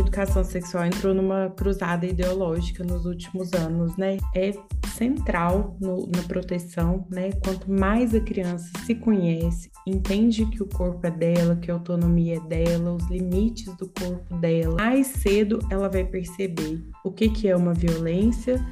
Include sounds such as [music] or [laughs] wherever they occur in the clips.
educação sexual entrou numa cruzada ideológica nos últimos anos, né? É central no, na proteção, né? Quanto mais a criança se conhece, entende que o corpo é dela, que a autonomia é dela, os limites do corpo dela, mais cedo ela vai perceber o que, que é uma violência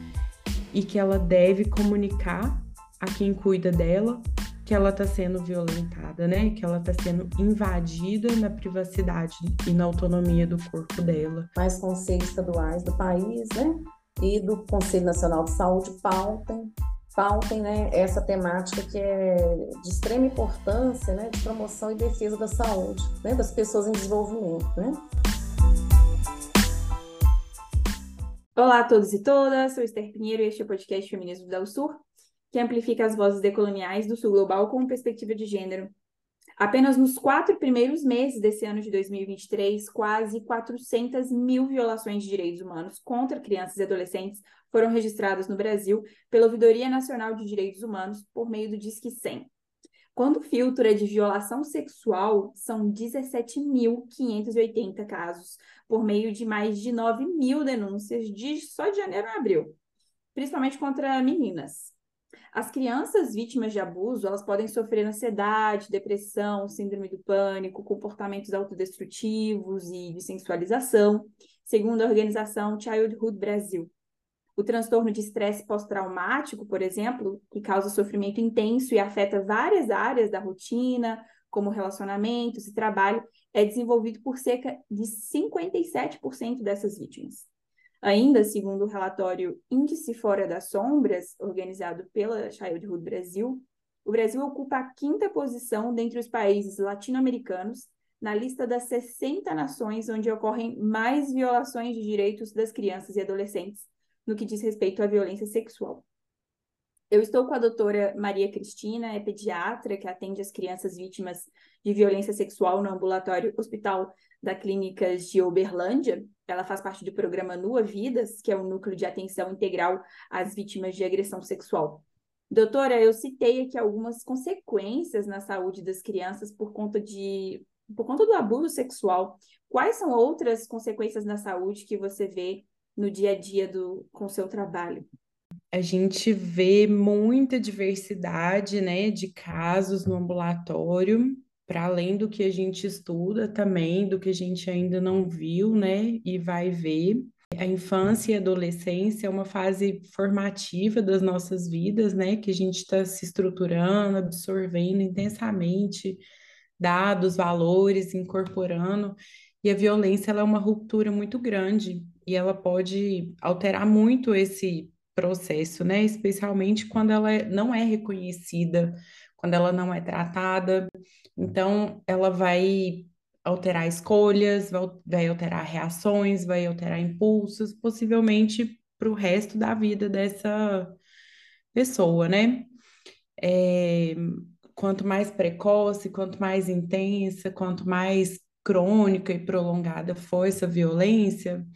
e que ela deve comunicar a quem cuida dela que ela está sendo violentada, né? Que ela está sendo invadida na privacidade e na autonomia do corpo dela. Mais conselhos estaduais do país, né? E do Conselho Nacional de Saúde pautem, pautem né, essa temática que é de extrema importância, né? De promoção e defesa da saúde, né? Das pessoas em desenvolvimento, né? Olá a todos e todas, sou Esther Pinheiro e este é o podcast Feminismo da USUR que amplifica as vozes decoloniais do Sul Global com perspectiva de gênero. Apenas nos quatro primeiros meses desse ano de 2023, quase 400 mil violações de direitos humanos contra crianças e adolescentes foram registradas no Brasil pela Ouvidoria Nacional de Direitos Humanos por meio do Disque 100. Quando o filtro é de violação sexual, são 17.580 casos, por meio de mais de 9 mil denúncias de só de janeiro a abril, principalmente contra meninas. As crianças vítimas de abuso, elas podem sofrer ansiedade, depressão, síndrome do pânico, comportamentos autodestrutivos e de sensualização, segundo a organização Childhood Brasil. O transtorno de estresse pós-traumático, por exemplo, que causa sofrimento intenso e afeta várias áreas da rotina, como relacionamentos e trabalho, é desenvolvido por cerca de 57% dessas vítimas. Ainda, segundo o relatório Índice Fora das Sombras, organizado pela Childhood Brasil, o Brasil ocupa a quinta posição dentre os países latino-americanos na lista das 60 nações onde ocorrem mais violações de direitos das crianças e adolescentes no que diz respeito à violência sexual. Eu estou com a doutora Maria Cristina, é pediatra que atende as crianças vítimas de violência sexual no ambulatório Hospital da Clínicas de Uberlândia. Ela faz parte do programa Nua Vidas, que é o um núcleo de atenção integral às vítimas de agressão sexual. Doutora, eu citei aqui algumas consequências na saúde das crianças por conta de por conta do abuso sexual. Quais são outras consequências na saúde que você vê no dia a dia do com o seu trabalho? A gente vê muita diversidade, né, de casos no ambulatório para além do que a gente estuda também, do que a gente ainda não viu, né, e vai ver. A infância e a adolescência é uma fase formativa das nossas vidas, né, que a gente está se estruturando, absorvendo intensamente dados, valores, incorporando, e a violência ela é uma ruptura muito grande e ela pode alterar muito esse processo, né, especialmente quando ela não é reconhecida, quando ela não é tratada. Então, ela vai alterar escolhas, vai alterar reações, vai alterar impulsos, possivelmente para o resto da vida dessa pessoa, né? É, quanto mais precoce, quanto mais intensa, quanto mais crônica e prolongada for essa violência,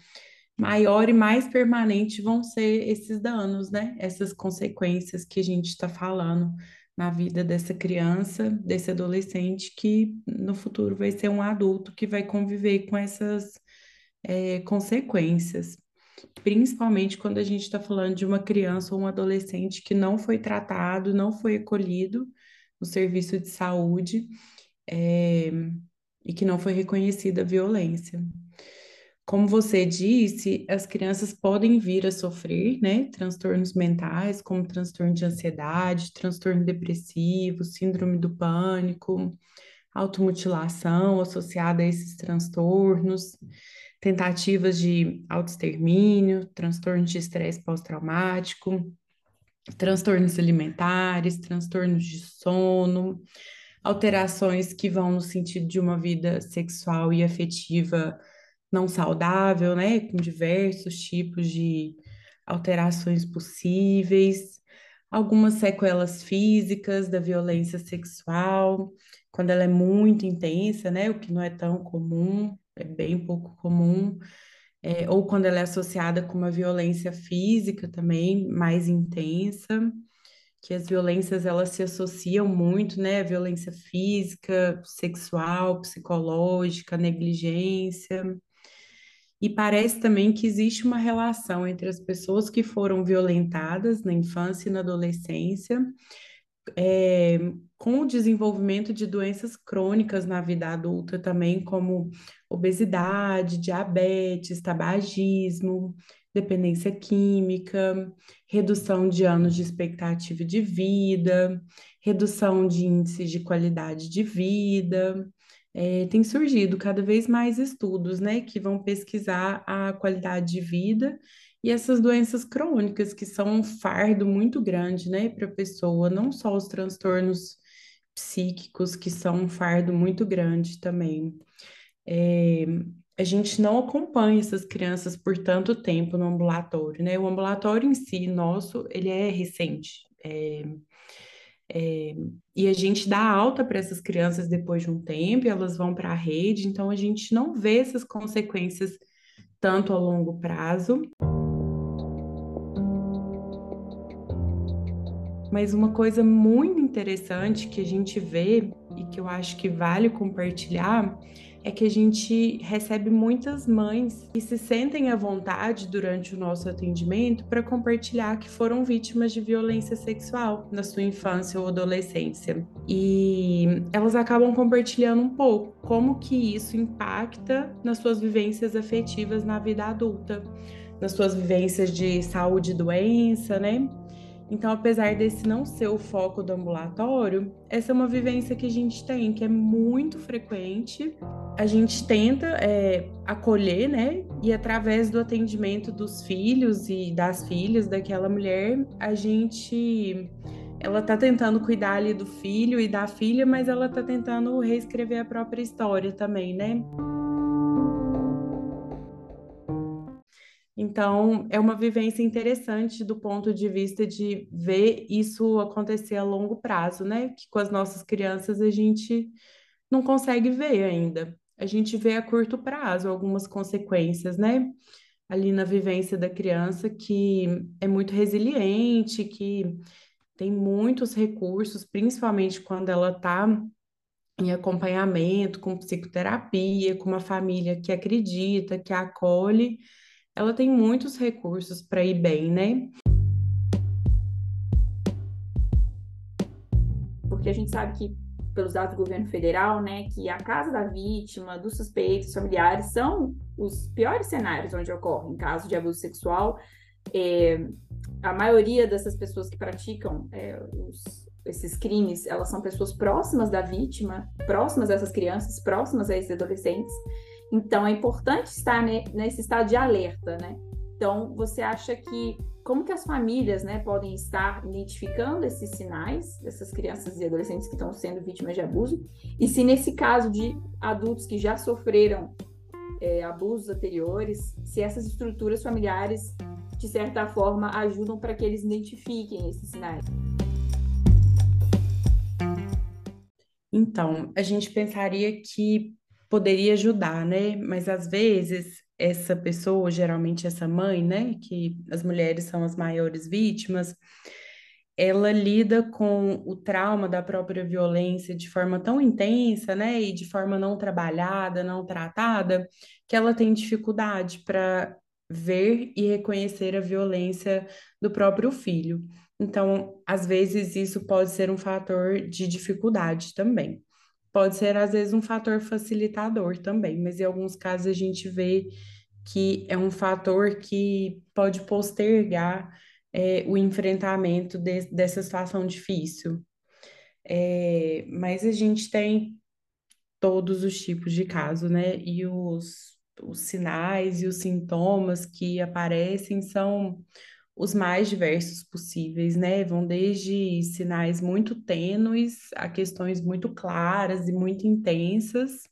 maior e mais permanente vão ser esses danos, né? Essas consequências que a gente está falando na vida dessa criança, desse adolescente, que no futuro vai ser um adulto que vai conviver com essas é, consequências. Principalmente quando a gente está falando de uma criança ou um adolescente que não foi tratado, não foi acolhido no serviço de saúde é, e que não foi reconhecida a violência. Como você disse, as crianças podem vir a sofrer, né, transtornos mentais, como transtorno de ansiedade, transtorno depressivo, síndrome do pânico, automutilação associada a esses transtornos, tentativas de autoextermínio, transtorno de estresse pós-traumático, transtornos alimentares, transtornos de sono, alterações que vão no sentido de uma vida sexual e afetiva não saudável, né? Com diversos tipos de alterações possíveis, algumas sequelas físicas da violência sexual, quando ela é muito intensa, né? O que não é tão comum, é bem pouco comum. É, ou quando ela é associada com uma violência física também mais intensa, que as violências elas se associam muito, né? Violência física, sexual, psicológica, negligência. E parece também que existe uma relação entre as pessoas que foram violentadas na infância e na adolescência, é, com o desenvolvimento de doenças crônicas na vida adulta também, como obesidade, diabetes, tabagismo, dependência química, redução de anos de expectativa de vida, redução de índices de qualidade de vida. É, tem surgido cada vez mais estudos, né, que vão pesquisar a qualidade de vida e essas doenças crônicas, que são um fardo muito grande, né, para a pessoa, não só os transtornos psíquicos, que são um fardo muito grande também. É, a gente não acompanha essas crianças por tanto tempo no ambulatório, né? O ambulatório em si, nosso, ele é recente. É, é, e a gente dá alta para essas crianças depois de um tempo, elas vão para a rede, então a gente não vê essas consequências tanto a longo prazo. Mas uma coisa muito interessante que a gente vê e que eu acho que vale compartilhar é que a gente recebe muitas mães que se sentem à vontade durante o nosso atendimento para compartilhar que foram vítimas de violência sexual na sua infância ou adolescência. E elas acabam compartilhando um pouco como que isso impacta nas suas vivências afetivas na vida adulta, nas suas vivências de saúde e doença, né? Então, apesar desse não ser o foco do ambulatório, essa é uma vivência que a gente tem, que é muito frequente. A gente tenta é, acolher, né? E através do atendimento dos filhos e das filhas daquela mulher, a gente. Ela tá tentando cuidar ali do filho e da filha, mas ela tá tentando reescrever a própria história também, né? Então, é uma vivência interessante do ponto de vista de ver isso acontecer a longo prazo, né? Que com as nossas crianças a gente não consegue ver ainda. A gente vê a curto prazo algumas consequências, né? Ali na vivência da criança que é muito resiliente, que tem muitos recursos, principalmente quando ela está em acompanhamento, com psicoterapia, com uma família que acredita, que acolhe ela tem muitos recursos para ir bem, né? Porque a gente sabe que, pelos dados do governo federal, né, que a casa da vítima, dos suspeitos, familiares, são os piores cenários onde ocorre em caso de abuso sexual. É, a maioria dessas pessoas que praticam é, os, esses crimes, elas são pessoas próximas da vítima, próximas dessas crianças, próximas a esses adolescentes. Então, é importante estar nesse estado de alerta, né? Então, você acha que como que as famílias, né, podem estar identificando esses sinais dessas crianças e adolescentes que estão sendo vítimas de abuso? E se nesse caso de adultos que já sofreram é, abusos anteriores, se essas estruturas familiares, de certa forma, ajudam para que eles identifiquem esses sinais? Então, a gente pensaria que poderia ajudar, né? Mas às vezes essa pessoa, geralmente essa mãe, né, que as mulheres são as maiores vítimas, ela lida com o trauma da própria violência de forma tão intensa, né, e de forma não trabalhada, não tratada, que ela tem dificuldade para ver e reconhecer a violência do próprio filho. Então, às vezes isso pode ser um fator de dificuldade também pode ser às vezes um fator facilitador também, mas em alguns casos a gente vê que é um fator que pode postergar é, o enfrentamento de, dessa situação difícil. É, mas a gente tem todos os tipos de casos, né? E os, os sinais e os sintomas que aparecem são os mais diversos possíveis, né? Vão desde sinais muito tênues a questões muito claras e muito intensas.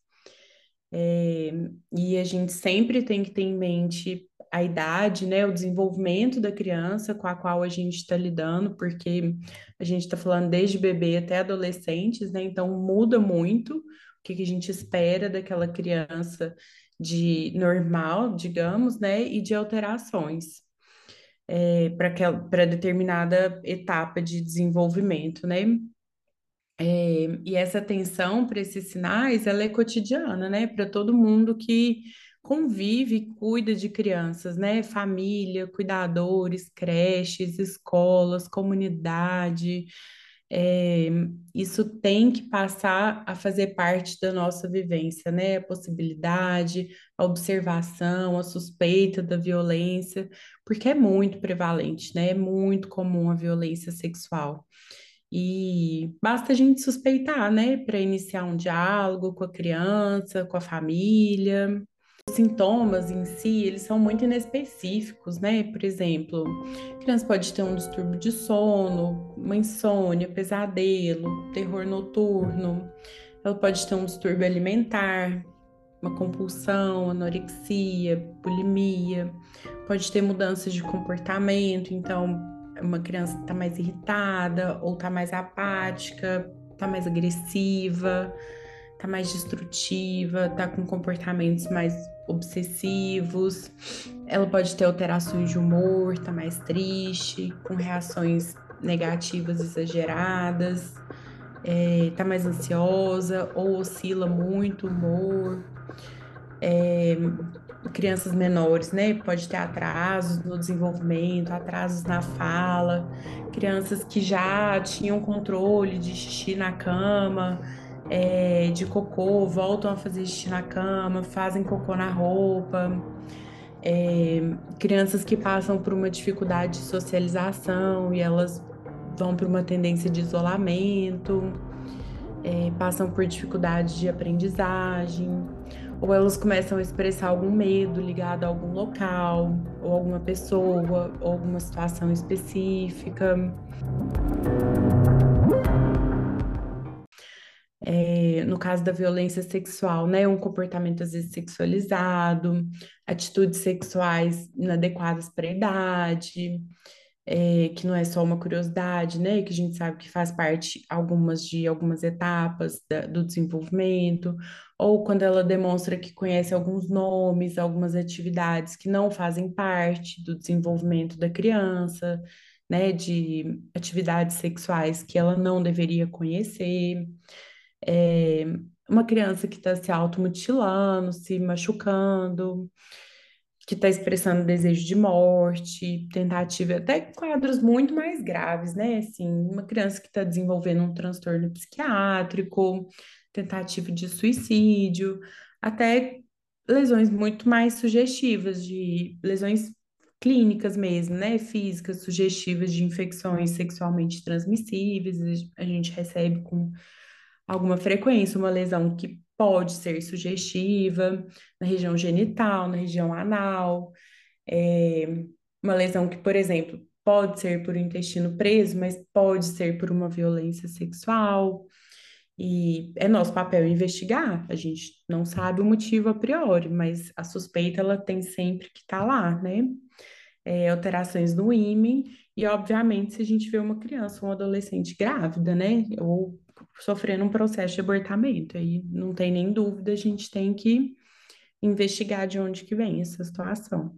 É, e a gente sempre tem que ter em mente a idade, né, o desenvolvimento da criança com a qual a gente está lidando, porque a gente está falando desde bebê até adolescentes, né, então muda muito o que, que a gente espera daquela criança de normal, digamos, né, e de alterações é, para determinada etapa de desenvolvimento, né? É, e essa atenção para esses sinais, ela é cotidiana, né? Para todo mundo que convive e cuida de crianças, né? Família, cuidadores, creches, escolas, comunidade. É, isso tem que passar a fazer parte da nossa vivência, né? A possibilidade, a observação, a suspeita da violência, porque é muito prevalente, né? É muito comum a violência sexual. E basta a gente suspeitar, né, para iniciar um diálogo com a criança, com a família. Sintomas em si, eles são muito inespecíficos, né? Por exemplo, criança pode ter um distúrbio de sono, uma insônia, pesadelo, terror noturno. Ela pode ter um distúrbio alimentar, uma compulsão, anorexia, bulimia. Pode ter mudanças de comportamento, então uma criança está mais irritada ou está mais apática, está mais agressiva, está mais destrutiva, está com comportamentos mais obsessivos. Ela pode ter alterações de humor, está mais triste, com reações negativas exageradas, é, mais ansiosa ou oscila muito o humor. É, crianças menores, né? Pode ter atrasos no desenvolvimento, atrasos na fala, crianças que já tinham controle de xixi na cama, é, de cocô, voltam a fazer xixi na cama, fazem cocô na roupa. É, crianças que passam por uma dificuldade de socialização e elas vão para uma tendência de isolamento, é, passam por dificuldade de aprendizagem ou elas começam a expressar algum medo ligado a algum local, ou alguma pessoa, ou alguma situação específica. É, no caso da violência sexual, né, um comportamento às vezes sexualizado, atitudes sexuais inadequadas para a idade, é, que não é só uma curiosidade, né? Que a gente sabe que faz parte algumas de algumas etapas da, do desenvolvimento, ou quando ela demonstra que conhece alguns nomes, algumas atividades que não fazem parte do desenvolvimento da criança, né? De atividades sexuais que ela não deveria conhecer. É, uma criança que está se automutilando, se machucando, que está expressando desejo de morte, tentativa, até quadros muito mais graves, né? Assim, uma criança que está desenvolvendo um transtorno psiquiátrico, tentativa de suicídio, até lesões muito mais sugestivas, de lesões clínicas mesmo, né? Físicas, sugestivas de infecções sexualmente transmissíveis, a gente recebe com alguma frequência uma lesão que pode ser sugestiva na região genital, na região anal, é, uma lesão que, por exemplo, pode ser por intestino preso, mas pode ser por uma violência sexual. E é nosso papel investigar. A gente não sabe o motivo a priori, mas a suspeita ela tem sempre que estar tá lá, né? É, alterações no ímã e, obviamente, se a gente vê uma criança, um adolescente grávida, né? Ou sofrendo um processo de abortamento. Aí não tem nem dúvida, a gente tem que investigar de onde que vem essa situação.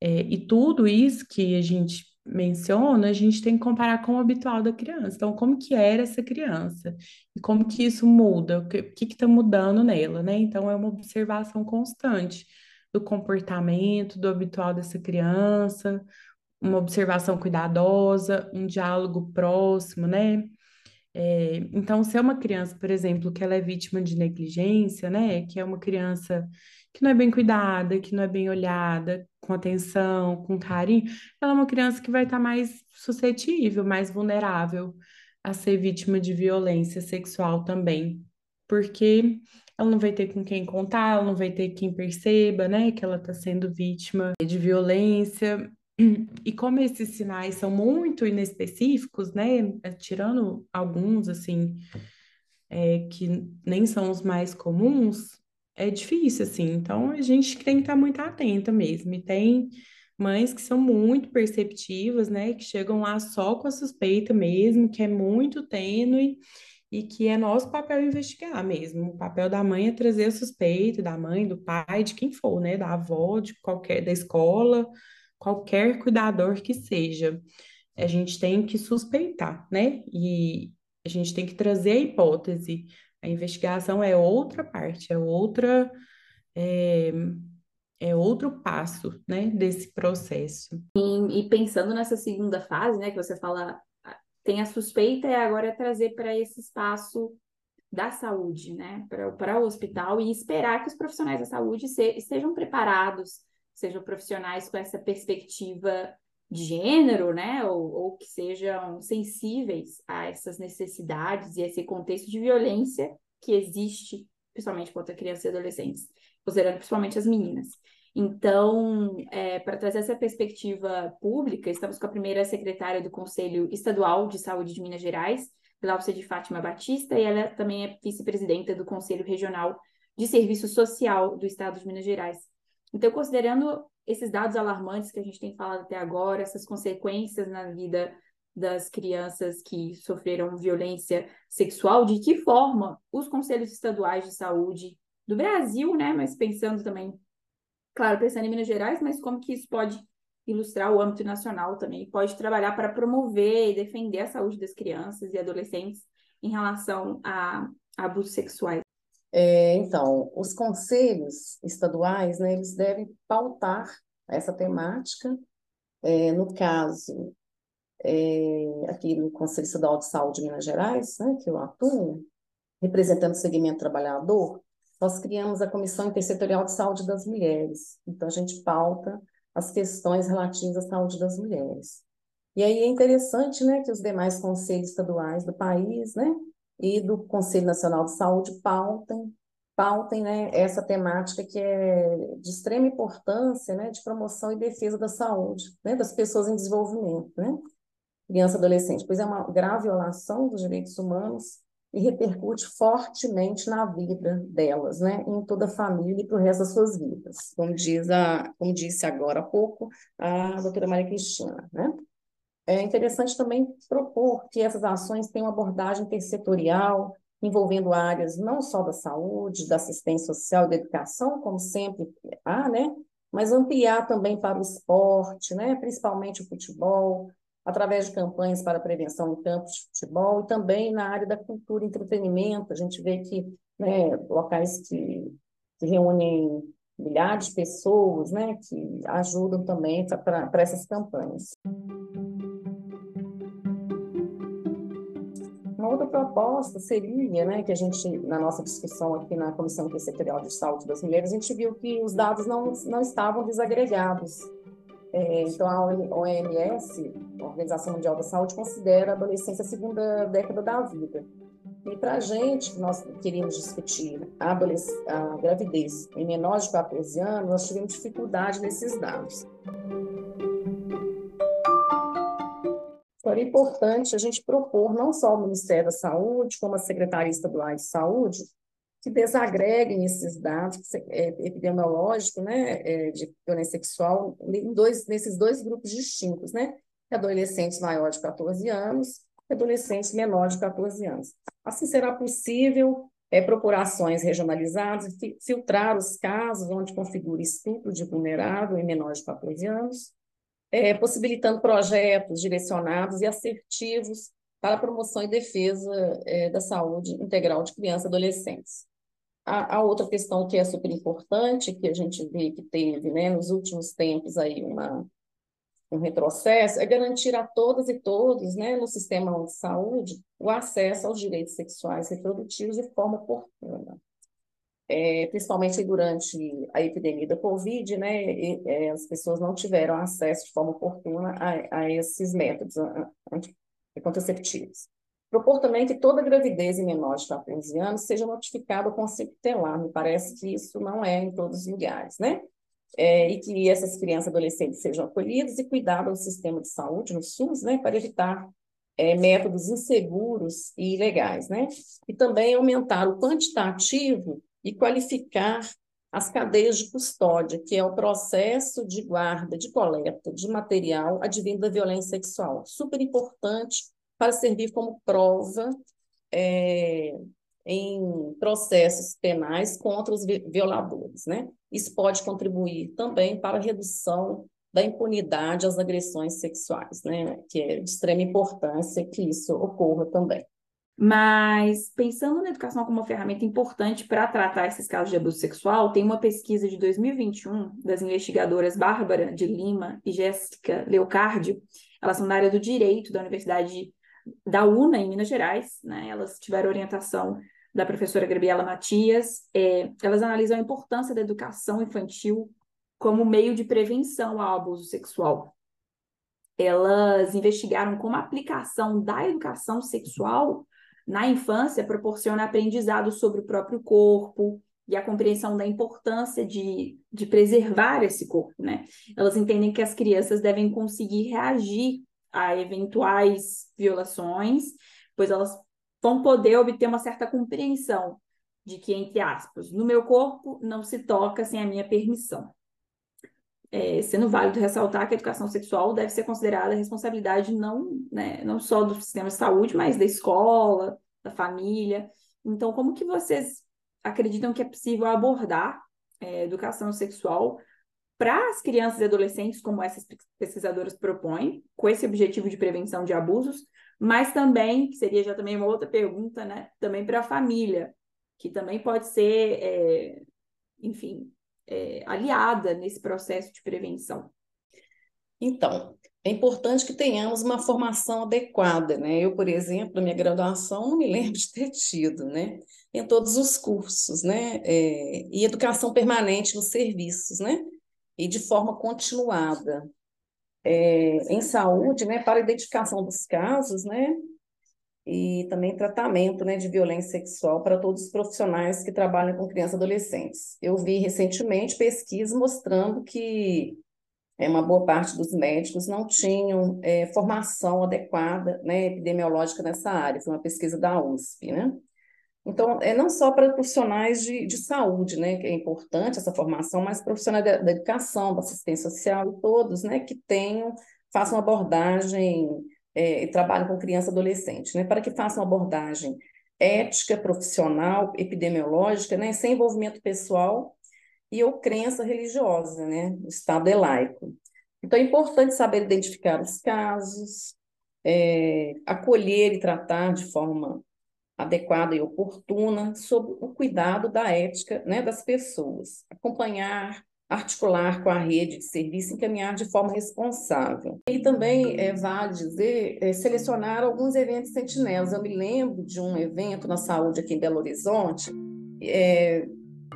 É, e tudo isso que a gente menciona, a gente tem que comparar com o habitual da criança. Então, como que era essa criança? E como que isso muda? O que está mudando nela, né? Então, é uma observação constante do comportamento, do habitual dessa criança, uma observação cuidadosa, um diálogo próximo, né? É, então, se é uma criança, por exemplo, que ela é vítima de negligência, né, que é uma criança que não é bem cuidada, que não é bem olhada, com atenção, com carinho, ela é uma criança que vai estar mais suscetível, mais vulnerável a ser vítima de violência sexual também, porque ela não vai ter com quem contar, ela não vai ter quem perceba, né, que ela está sendo vítima de violência. E como esses sinais são muito inespecíficos, né? É, tirando alguns, assim, é, que nem são os mais comuns, é difícil, assim. Então, a gente tem que estar muito atenta mesmo. E tem mães que são muito perceptivas, né? Que chegam lá só com a suspeita mesmo, que é muito tênue e que é nosso papel investigar mesmo. O papel da mãe é trazer a suspeita, da mãe, do pai, de quem for, né? Da avó, de qualquer, da escola qualquer cuidador que seja, a gente tem que suspeitar, né? E a gente tem que trazer a hipótese. A investigação é outra parte, é outra. É, é outro passo, né, desse processo. E, e, pensando nessa segunda fase, né, que você fala, tem a suspeita e agora é trazer para esse espaço da saúde, né, para o hospital e esperar que os profissionais da saúde se, estejam preparados, sejam profissionais com essa perspectiva de gênero, né, ou, ou que sejam sensíveis a essas necessidades e esse contexto de violência que existe, principalmente contra crianças e adolescentes, considerando principalmente as meninas. Então, é, para trazer essa perspectiva pública, estamos com a primeira secretária do Conselho Estadual de Saúde de Minas Gerais, Glaucia de Fátima Batista, e ela também é vice-presidenta do Conselho Regional de Serviço Social do Estado de Minas Gerais. Então, considerando esses dados alarmantes que a gente tem falado até agora, essas consequências na vida das crianças que sofreram violência sexual, de que forma os conselhos estaduais de saúde do Brasil, né, mas pensando também, claro, pensando em Minas Gerais, mas como que isso pode ilustrar o âmbito nacional também, pode trabalhar para promover e defender a saúde das crianças e adolescentes em relação a, abusos sexuais. É, então, os conselhos estaduais, né, eles devem pautar essa temática. É, no caso, é, aqui no Conselho Estadual de Saúde de Minas Gerais, né, que eu atuo, representando o segmento trabalhador, nós criamos a Comissão Intersetorial de Saúde das Mulheres. Então, a gente pauta as questões relativas à saúde das mulheres. E aí é interessante né, que os demais conselhos estaduais do país, né, e do Conselho Nacional de Saúde pautem, pautem né, essa temática que é de extrema importância né, de promoção e defesa da saúde né, das pessoas em desenvolvimento, né, criança e adolescente, pois é uma grave violação dos direitos humanos e repercute fortemente na vida delas, né, em toda a família e para o resto das suas vidas, como, diz a, como disse agora há pouco a doutora Maria Cristina, né. É interessante também propor que essas ações tenham abordagem intersetorial, envolvendo áreas não só da saúde, da assistência social e da educação, como sempre há, né? Mas ampliar também para o esporte, né? Principalmente o futebol, através de campanhas para prevenção em campos de futebol e também na área da cultura e entretenimento. A gente vê que né, locais que, que reúnem milhares de pessoas, né, que ajudam também para essas campanhas. Proposta seria, né, que a gente, na nossa discussão aqui na Comissão Intersetorial de Saúde das Mulheres, a gente viu que os dados não, não estavam desagregados. É, então, a OMS, a Organização Mundial da Saúde, considera a adolescência a segunda década da vida. E para a gente, nós queríamos discutir a, a gravidez em menores de 14 anos, nós tivemos dificuldade nesses dados. Seria importante a gente propor não só o Ministério da Saúde, como a Secretaria Estadual de Saúde, que desagreguem esses dados é, epidemiológicos né, é, de violência sexual em dois, nesses dois grupos distintos, né? Adolescentes maiores de 14 anos e adolescentes menores de 14 anos. Assim será possível é, procurações regionalizadas, filtrar os casos onde configura estupro de vulnerável em menores de 14 anos, é, possibilitando projetos direcionados e assertivos para a promoção e defesa é, da saúde integral de crianças e adolescentes. A, a, outra questão que é super importante, que a gente vê que teve né, nos últimos tempos aí uma, um retrocesso, é garantir a todas e todos né, no sistema de saúde o acesso aos direitos sexuais e reprodutivos de forma oportuna é, principalmente durante a epidemia da Covid, né, e, é, as pessoas não tiveram acesso de forma oportuna a, a esses métodos contraceptivos. Propor também que toda gravidez em menores de 14 anos seja notificada Conselho Tutelar, me parece que isso não é em todos os lugares, né? É, e que essas crianças e adolescentes sejam acolhidas e cuidadas no sistema de saúde, no SUS, né, para evitar é, métodos inseguros e ilegais, né? E também aumentar o quantitativo e qualificar as cadeias de custódia, que é o processo de guarda, de coleta de material advindo da violência sexual. Super importante para servir como prova é, em processos penais contra os violadores. Né? Isso pode contribuir também para a redução da impunidade às agressões sexuais, né? que é de extrema importância que isso ocorra também. Mas pensando na educação como uma ferramenta importante para tratar esses casos de abuso sexual, tem uma pesquisa de 2021 das investigadoras Bárbara de Lima e Jéssica Leocardio, elas são da área do direito da Universidade da UNA, em Minas Gerais, né? Elas tiveram orientação da professora Gabriela Matias. É, elas analisam a importância da educação infantil como meio de prevenção ao abuso sexual. Elas investigaram como a aplicação da educação sexual na infância proporciona aprendizado sobre o próprio corpo e a compreensão da importância de, de preservar esse corpo, né? Elas entendem que as crianças devem conseguir reagir a eventuais violações, pois elas vão poder obter uma certa compreensão de que, entre aspas, no meu corpo não se toca sem a minha permissão. É, sendo válido ressaltar que a educação sexual deve ser considerada responsabilidade não, né, não só do sistema de saúde, mas da escola, da família. Então, como que vocês acreditam que é possível abordar é, educação sexual para as crianças e adolescentes, como essas pesquisadoras propõem, com esse objetivo de prevenção de abusos, mas também, que seria já também uma outra pergunta, né? Também para a família, que também pode ser, é, enfim, é, aliada nesse processo de prevenção. Então, é importante que tenhamos uma formação adequada, né? Eu, por exemplo, na minha graduação, não me lembro de ter tido, né? Em todos os cursos, né? É, e educação permanente nos serviços, né? E de forma continuada. É, em saúde, né? Para identificação dos casos, né? E também tratamento, né? De violência sexual para todos os profissionais que trabalham com crianças e adolescentes. Eu vi recentemente pesquisa mostrando que é, uma boa parte dos médicos não tinham é, formação adequada né, epidemiológica nessa área. Foi uma pesquisa da USP, né? Então, é não só para profissionais de, de saúde, né, que é importante essa formação, mas profissionais da, da educação, da assistência social, todos, né, que tenham, façam abordagem é, trabalhem com criança e adolescente, né, para que façam abordagem ética, profissional, epidemiológica, né, sem envolvimento pessoal e ou crença religiosa, né? O Estado é laico. Então, é importante saber identificar os casos, é, acolher e tratar de forma adequada e oportuna sobre o cuidado da ética né, das pessoas, acompanhar, articular com a rede de serviço encaminhar de forma responsável. E também é, vale dizer, é, selecionar alguns eventos sentinelas. Eu me lembro de um evento na saúde aqui em Belo Horizonte, é,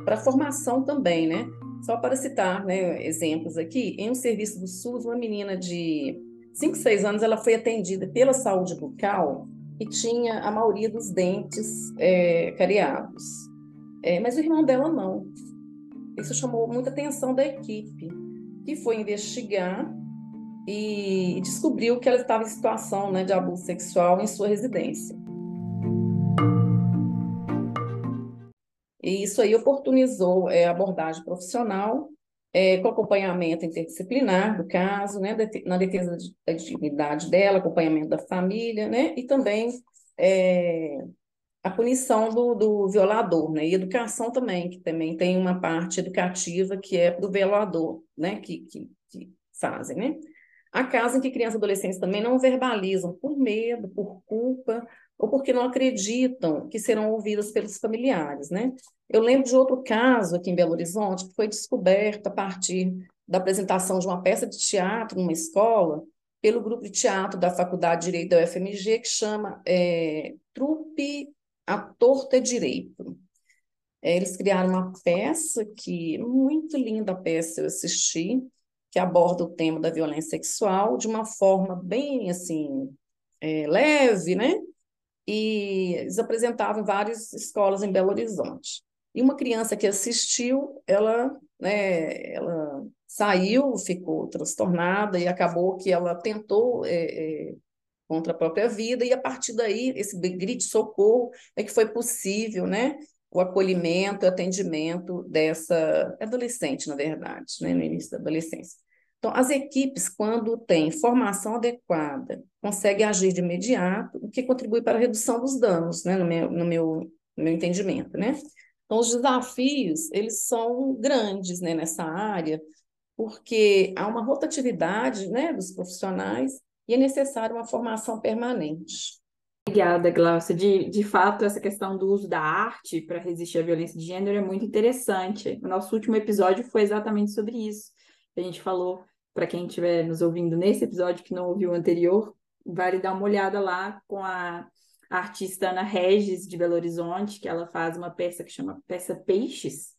para formação também, né? Só para citar né, exemplos aqui, em um serviço do SUS, uma menina de 5, 6 anos, ela foi atendida pela saúde bucal e tinha a maioria dos dentes é, cariados. É, mas o irmão dela não. Isso chamou muita atenção da equipe, que foi investigar e descobriu que ela estava em situação né, de abuso sexual em sua residência. E isso aí oportunizou é, abordagem profissional, é, com acompanhamento interdisciplinar do caso, né, na defesa da dignidade dela, acompanhamento da família, né, e também é, a punição do, do violador, né, e educação também, que também tem uma parte educativa que é do violador, né, que, que, que fazem, né. Há casos em que crianças e adolescentes também não verbalizam por medo, por culpa, ou porque não acreditam que serão ouvidas pelos familiares, né? Eu lembro de outro caso aqui em Belo Horizonte que foi descoberto a partir da apresentação de uma peça de teatro numa escola pelo grupo de teatro da Faculdade de Direito da UFMG que chama é, Trupe a Torta Direito. É, eles criaram uma peça que muito linda a peça eu assisti que aborda o tema da violência sexual de uma forma bem assim é, leve, né? e eles apresentavam em várias escolas em Belo Horizonte. E uma criança que assistiu, ela, né, ela saiu, ficou transtornada e acabou que ela tentou é, é, contra a própria vida e a partir daí esse grito de socorro é que foi possível, né, o acolhimento, o atendimento dessa adolescente, na verdade, né, no início da adolescência. Então, as equipes, quando têm formação adequada, conseguem agir de imediato, o que contribui para a redução dos danos, né, no meu, no meu, no meu entendimento, né? Então, os desafios, eles são grandes, né, nessa área, porque há uma rotatividade, né, dos profissionais é necessária uma formação permanente. Obrigada, Glaucia. De, de fato, essa questão do uso da arte para resistir à violência de gênero é muito interessante. O nosso último episódio foi exatamente sobre isso. A gente falou, para quem estiver nos ouvindo nesse episódio que não ouviu o anterior, vale dar uma olhada lá com a artista Ana Regis, de Belo Horizonte, que ela faz uma peça que chama Peça Peixes,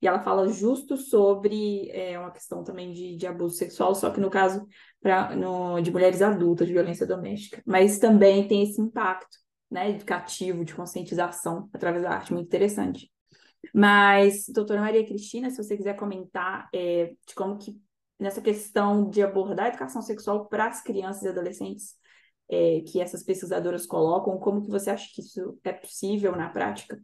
e ela fala justo sobre é, uma questão também de, de abuso sexual, só que no caso pra, no, de mulheres adultas, de violência doméstica. Mas também tem esse impacto né, educativo, de conscientização através da arte, muito interessante. Mas, doutora Maria Cristina, se você quiser comentar é, de como que, nessa questão de abordar a educação sexual para as crianças e adolescentes, é, que essas pesquisadoras colocam, como que você acha que isso é possível na prática?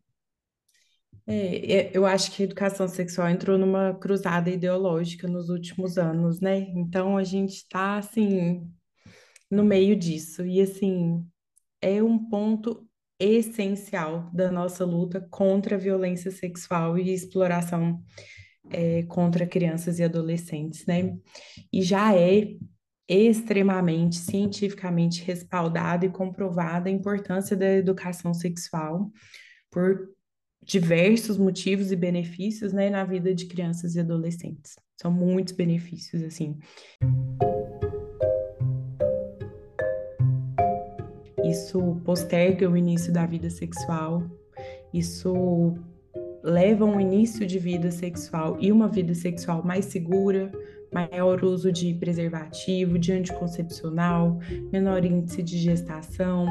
É, é, eu acho que a educação sexual entrou numa cruzada ideológica nos últimos anos, né? Então a gente está assim no meio disso e assim é um ponto essencial da nossa luta contra a violência sexual e exploração é, contra crianças e adolescentes, né? E já é extremamente cientificamente respaldada e comprovada a importância da educação sexual por diversos motivos e benefícios, né, na vida de crianças e adolescentes. São muitos benefícios, assim. Isso posterga o início da vida sexual, isso leva um início de vida sexual e uma vida sexual mais segura, maior uso de preservativo, de anticoncepcional, menor índice de gestação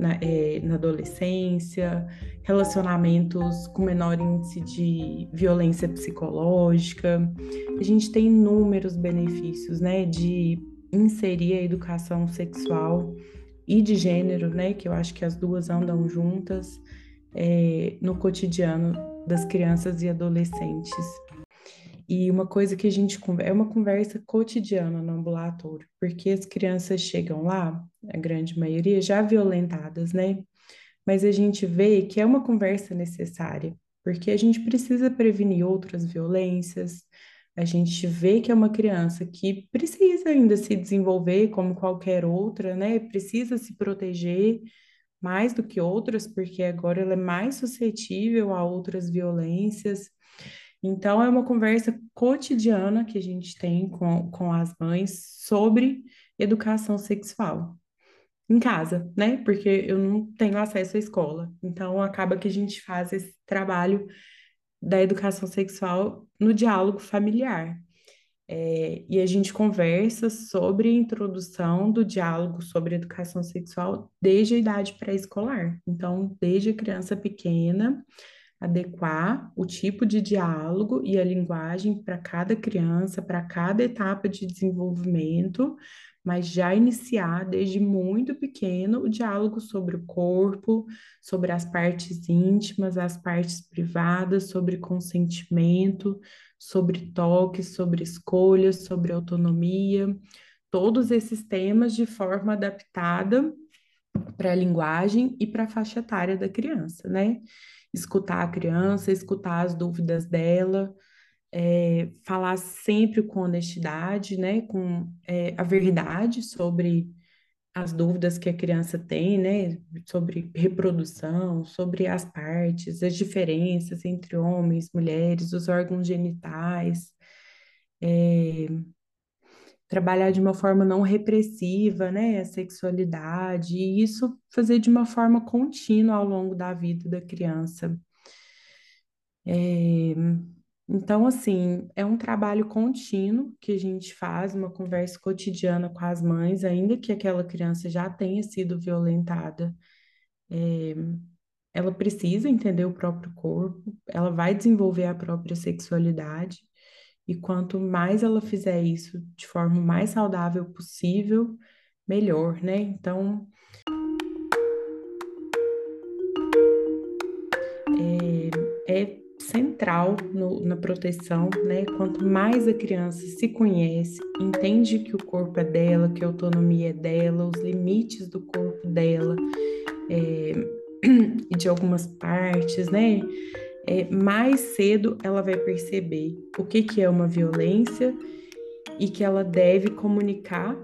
na, é, na adolescência, relacionamentos com menor índice de violência psicológica. A gente tem inúmeros benefícios, né, de inserir a educação sexual e de gênero, né, que eu acho que as duas andam juntas é, no cotidiano das crianças e adolescentes. E uma coisa que a gente é uma conversa cotidiana no ambulatório, porque as crianças chegam lá, a grande maioria já violentadas, né? mas a gente vê que é uma conversa necessária, porque a gente precisa prevenir outras violências, a gente vê que é uma criança que precisa ainda se desenvolver como qualquer outra, né? Precisa se proteger mais do que outras, porque agora ela é mais suscetível a outras violências. Então, é uma conversa cotidiana que a gente tem com, com as mães sobre educação sexual em casa, né? Porque eu não tenho acesso à escola. Então, acaba que a gente faz esse trabalho da educação sexual no diálogo familiar. É, e a gente conversa sobre a introdução do diálogo sobre educação sexual desde a idade pré-escolar. Então, desde a criança pequena, adequar o tipo de diálogo e a linguagem para cada criança, para cada etapa de desenvolvimento, mas já iniciar desde muito pequeno o diálogo sobre o corpo, sobre as partes íntimas, as partes privadas, sobre consentimento, sobre toque, sobre escolhas, sobre autonomia, todos esses temas de forma adaptada para a linguagem e para a faixa etária da criança, né? Escutar a criança, escutar as dúvidas dela, é, falar sempre com honestidade, né, com é, a verdade sobre as dúvidas que a criança tem, né, sobre reprodução, sobre as partes, as diferenças entre homens, mulheres, os órgãos genitais, é, trabalhar de uma forma não repressiva, né, a sexualidade, e isso fazer de uma forma contínua ao longo da vida da criança. É, então, assim, é um trabalho contínuo que a gente faz, uma conversa cotidiana com as mães, ainda que aquela criança já tenha sido violentada. É, ela precisa entender o próprio corpo, ela vai desenvolver a própria sexualidade, e quanto mais ela fizer isso de forma mais saudável possível, melhor, né? Então, é, é central no, na proteção, né? Quanto mais a criança se conhece, entende que o corpo é dela, que a autonomia é dela, os limites do corpo dela é, [clears throat] e de algumas partes, né? É, mais cedo ela vai perceber o que, que é uma violência e que ela deve comunicar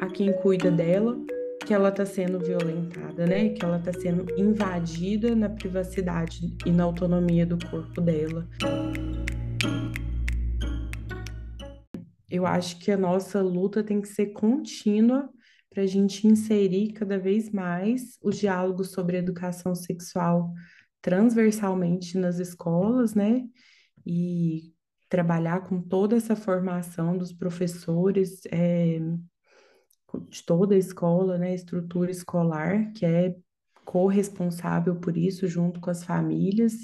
a quem cuida dela que ela está sendo violentada, né? Que ela está sendo invadida na privacidade e na autonomia do corpo dela. Eu acho que a nossa luta tem que ser contínua para a gente inserir cada vez mais os diálogos sobre educação sexual transversalmente nas escolas, né? E trabalhar com toda essa formação dos professores, é, de toda a escola, né? Estrutura escolar, que é corresponsável por isso, junto com as famílias,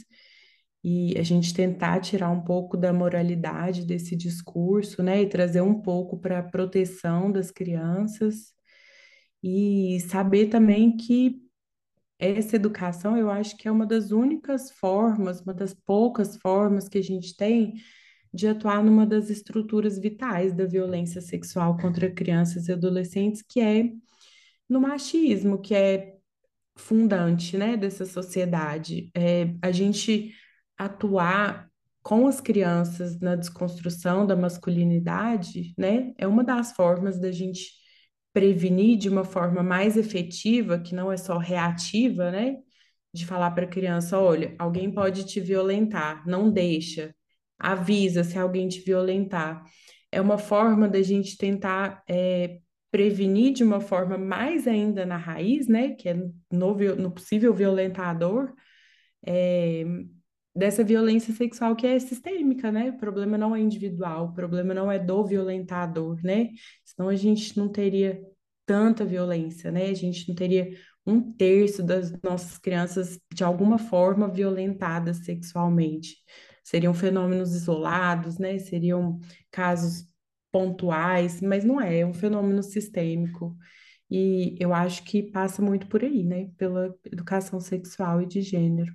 e a gente tentar tirar um pouco da moralidade desse discurso, né? E trazer um pouco para a proteção das crianças, e saber também que essa educação, eu acho que é uma das únicas formas, uma das poucas formas que a gente tem de atuar numa das estruturas vitais da violência sexual contra crianças e adolescentes, que é no machismo, que é fundante, né, dessa sociedade. É, a gente atuar com as crianças na desconstrução da masculinidade, né, é uma das formas da gente prevenir de uma forma mais efetiva, que não é só reativa, né? De falar para a criança, olha, alguém pode te violentar, não deixa, avisa se alguém te violentar. É uma forma da gente tentar é, prevenir de uma forma mais ainda na raiz, né? Que é no, no possível violentador, é, dessa violência sexual que é sistêmica, né? O problema não é individual, o problema não é do violentador, né? Senão a gente não teria tanta violência, né? A gente não teria um terço das nossas crianças de alguma forma violentadas sexualmente. Seriam fenômenos isolados, né? Seriam casos pontuais, mas não é, é um fenômeno sistêmico. E eu acho que passa muito por aí, né? Pela educação sexual e de gênero.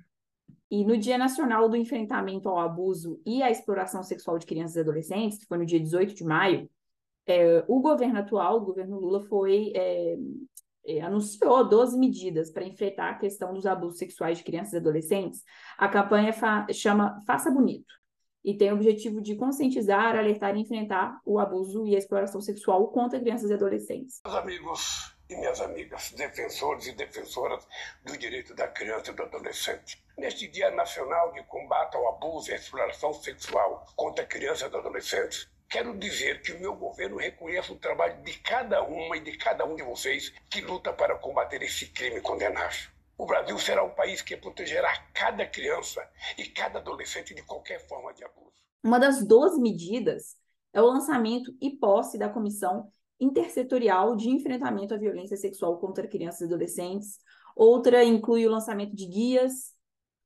E no Dia Nacional do Enfrentamento ao Abuso e à Exploração Sexual de Crianças e Adolescentes, que foi no dia 18 de maio, é, o governo atual, o governo Lula, foi é, é, anunciou 12 medidas para enfrentar a questão dos abusos sexuais de crianças e adolescentes. A campanha fa chama Faça Bonito e tem o objetivo de conscientizar, alertar e enfrentar o abuso e a exploração sexual contra crianças e adolescentes. Meus amigos e minhas amigas, defensores e defensoras do direito da criança e do adolescente. Neste Dia Nacional de Combate ao Abuso e à Exploração Sexual contra Crianças e Adolescentes, quero dizer que o meu governo reconhece o trabalho de cada uma e de cada um de vocês que luta para combater esse crime condenável. O Brasil será um país que protegerá cada criança e cada adolescente de qualquer forma de abuso. Uma das 12 medidas é o lançamento e posse da Comissão intersetorial de enfrentamento à violência sexual contra crianças e adolescentes. Outra inclui o lançamento de guias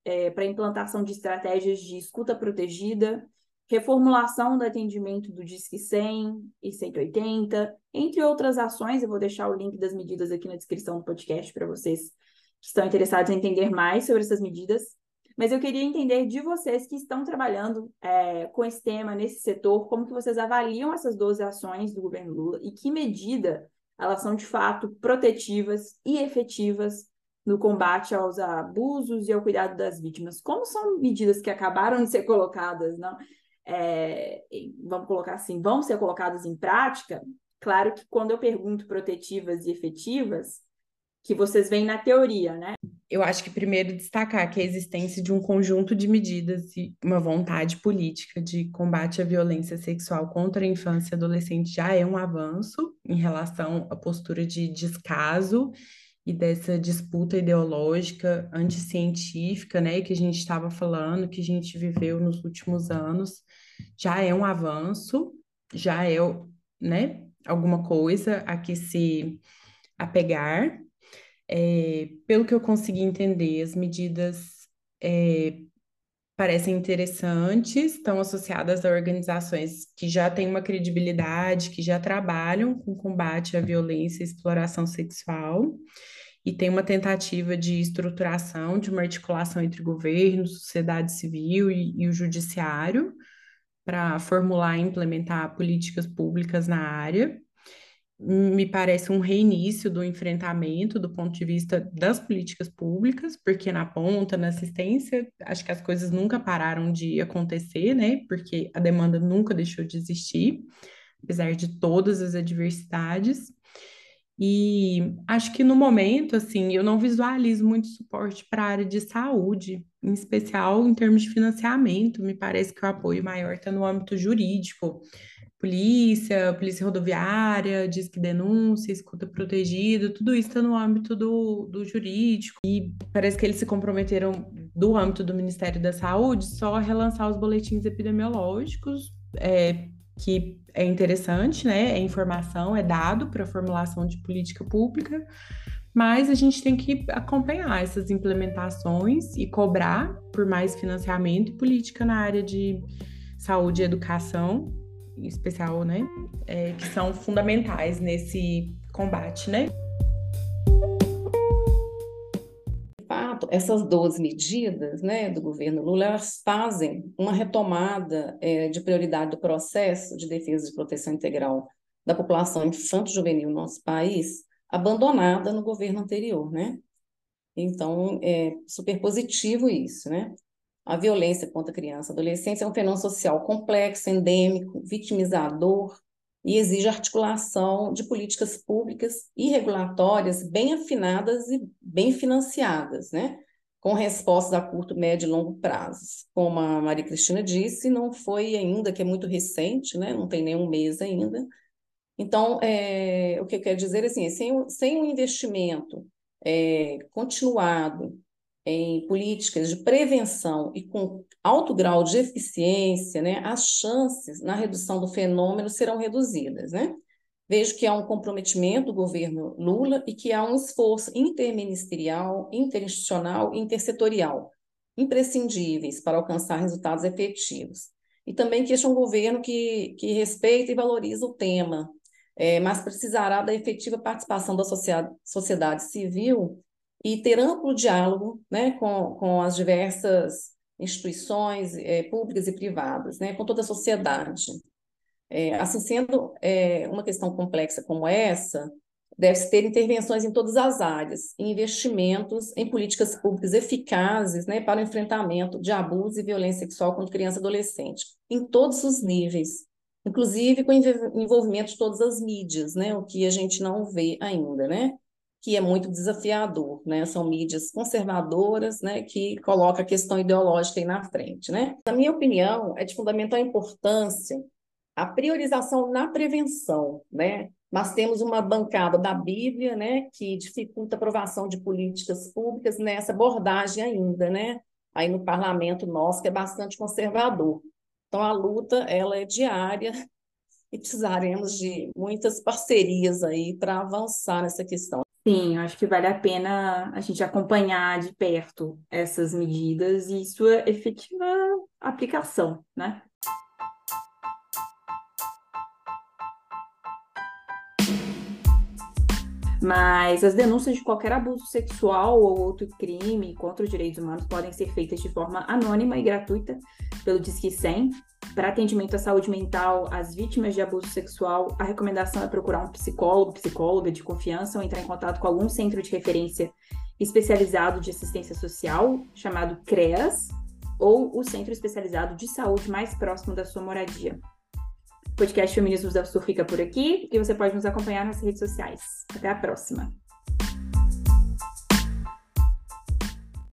é, para implantação de estratégias de escuta protegida, reformulação do atendimento do Disque 100 e 180, entre outras ações. Eu vou deixar o link das medidas aqui na descrição do podcast para vocês que estão interessados em entender mais sobre essas medidas. Mas eu queria entender de vocês que estão trabalhando é, com esse tema nesse setor, como que vocês avaliam essas 12 ações do governo Lula e que medida elas são de fato protetivas e efetivas no combate aos abusos e ao cuidado das vítimas. Como são medidas que acabaram de ser colocadas, não? É, vamos colocar assim, vão ser colocadas em prática? Claro que quando eu pergunto protetivas e efetivas, que vocês veem na teoria, né? Eu acho que primeiro destacar que a existência de um conjunto de medidas e uma vontade política de combate à violência sexual contra a infância e adolescente já é um avanço em relação à postura de descaso e dessa disputa ideológica anticientífica, né, que a gente estava falando, que a gente viveu nos últimos anos, já é um avanço, já é, né, alguma coisa a que se apegar. É, pelo que eu consegui entender, as medidas é, parecem interessantes, estão associadas a organizações que já têm uma credibilidade, que já trabalham com combate à violência e exploração sexual, e tem uma tentativa de estruturação, de uma articulação entre governo, sociedade civil e, e o judiciário, para formular e implementar políticas públicas na área me parece um reinício do enfrentamento do ponto de vista das políticas públicas, porque na ponta, na assistência, acho que as coisas nunca pararam de acontecer, né? Porque a demanda nunca deixou de existir, apesar de todas as adversidades. E acho que no momento, assim, eu não visualizo muito suporte para a área de saúde, em especial em termos de financiamento. Me parece que o apoio maior está no âmbito jurídico. Polícia, polícia rodoviária, disque denúncia, escuta protegida, tudo isso está no âmbito do, do jurídico. E parece que eles se comprometeram, do âmbito do Ministério da Saúde, só a relançar os boletins epidemiológicos, é, que é interessante, né? É informação, é dado para a formulação de política pública, mas a gente tem que acompanhar essas implementações e cobrar por mais financiamento e política na área de saúde e educação, especial, né? É, que são fundamentais nesse combate, né? essas 12 medidas né, do governo Lula, elas fazem uma retomada é, de prioridade do processo de defesa de proteção integral da população infanto-juvenil no nosso país, abandonada no governo anterior, né? Então, é super positivo isso, né? A violência contra criança e adolescente é um fenômeno social complexo, endêmico, vitimizador, e exige articulação de políticas públicas e regulatórias bem afinadas e bem financiadas, né? com respostas a curto, médio e longo prazos. Como a Maria Cristina disse, não foi ainda, que é muito recente, né? não tem nenhum mês ainda. Então, é, o que eu quero dizer é assim, sem, sem um investimento é, continuado em políticas de prevenção e com alto grau de eficiência, né, as chances na redução do fenômeno serão reduzidas. Né? Vejo que há um comprometimento do governo Lula e que há um esforço interministerial, interinstitucional e intersetorial imprescindíveis para alcançar resultados efetivos. E também que este é um governo que, que respeita e valoriza o tema, é, mas precisará da efetiva participação da sociedade, civil e ter amplo diálogo né, com, com as diversas instituições é, públicas e privadas, né, com toda a sociedade. É, assim sendo é, uma questão complexa como essa, deve-se ter intervenções em todas as áreas, investimentos em políticas públicas eficazes né, para o enfrentamento de abuso e violência sexual contra criança e adolescente, em todos os níveis, inclusive com envolvimento de todas as mídias, né, o que a gente não vê ainda, né? Que é muito desafiador, né? São mídias conservadoras, né, que colocam a questão ideológica aí na frente, né? Na minha opinião, é de fundamental importância a priorização na prevenção, né? Nós temos uma bancada da Bíblia, né, que dificulta a aprovação de políticas públicas nessa abordagem ainda, né? Aí no parlamento nosso, que é bastante conservador. Então, a luta, ela é diária [laughs] e precisaremos de muitas parcerias aí para avançar nessa questão. Sim, acho que vale a pena a gente acompanhar de perto essas medidas e sua efetiva aplicação, né? Mas as denúncias de qualquer abuso sexual ou outro crime contra os direitos humanos podem ser feitas de forma anônima e gratuita pelo Disque 100. Para atendimento à saúde mental às vítimas de abuso sexual, a recomendação é procurar um psicólogo, psicóloga de confiança ou entrar em contato com algum centro de referência especializado de assistência social, chamado CREAS, ou o centro especializado de saúde mais próximo da sua moradia. Podcast Feminismos da Sul fica por aqui e você pode nos acompanhar nas redes sociais. Até a próxima!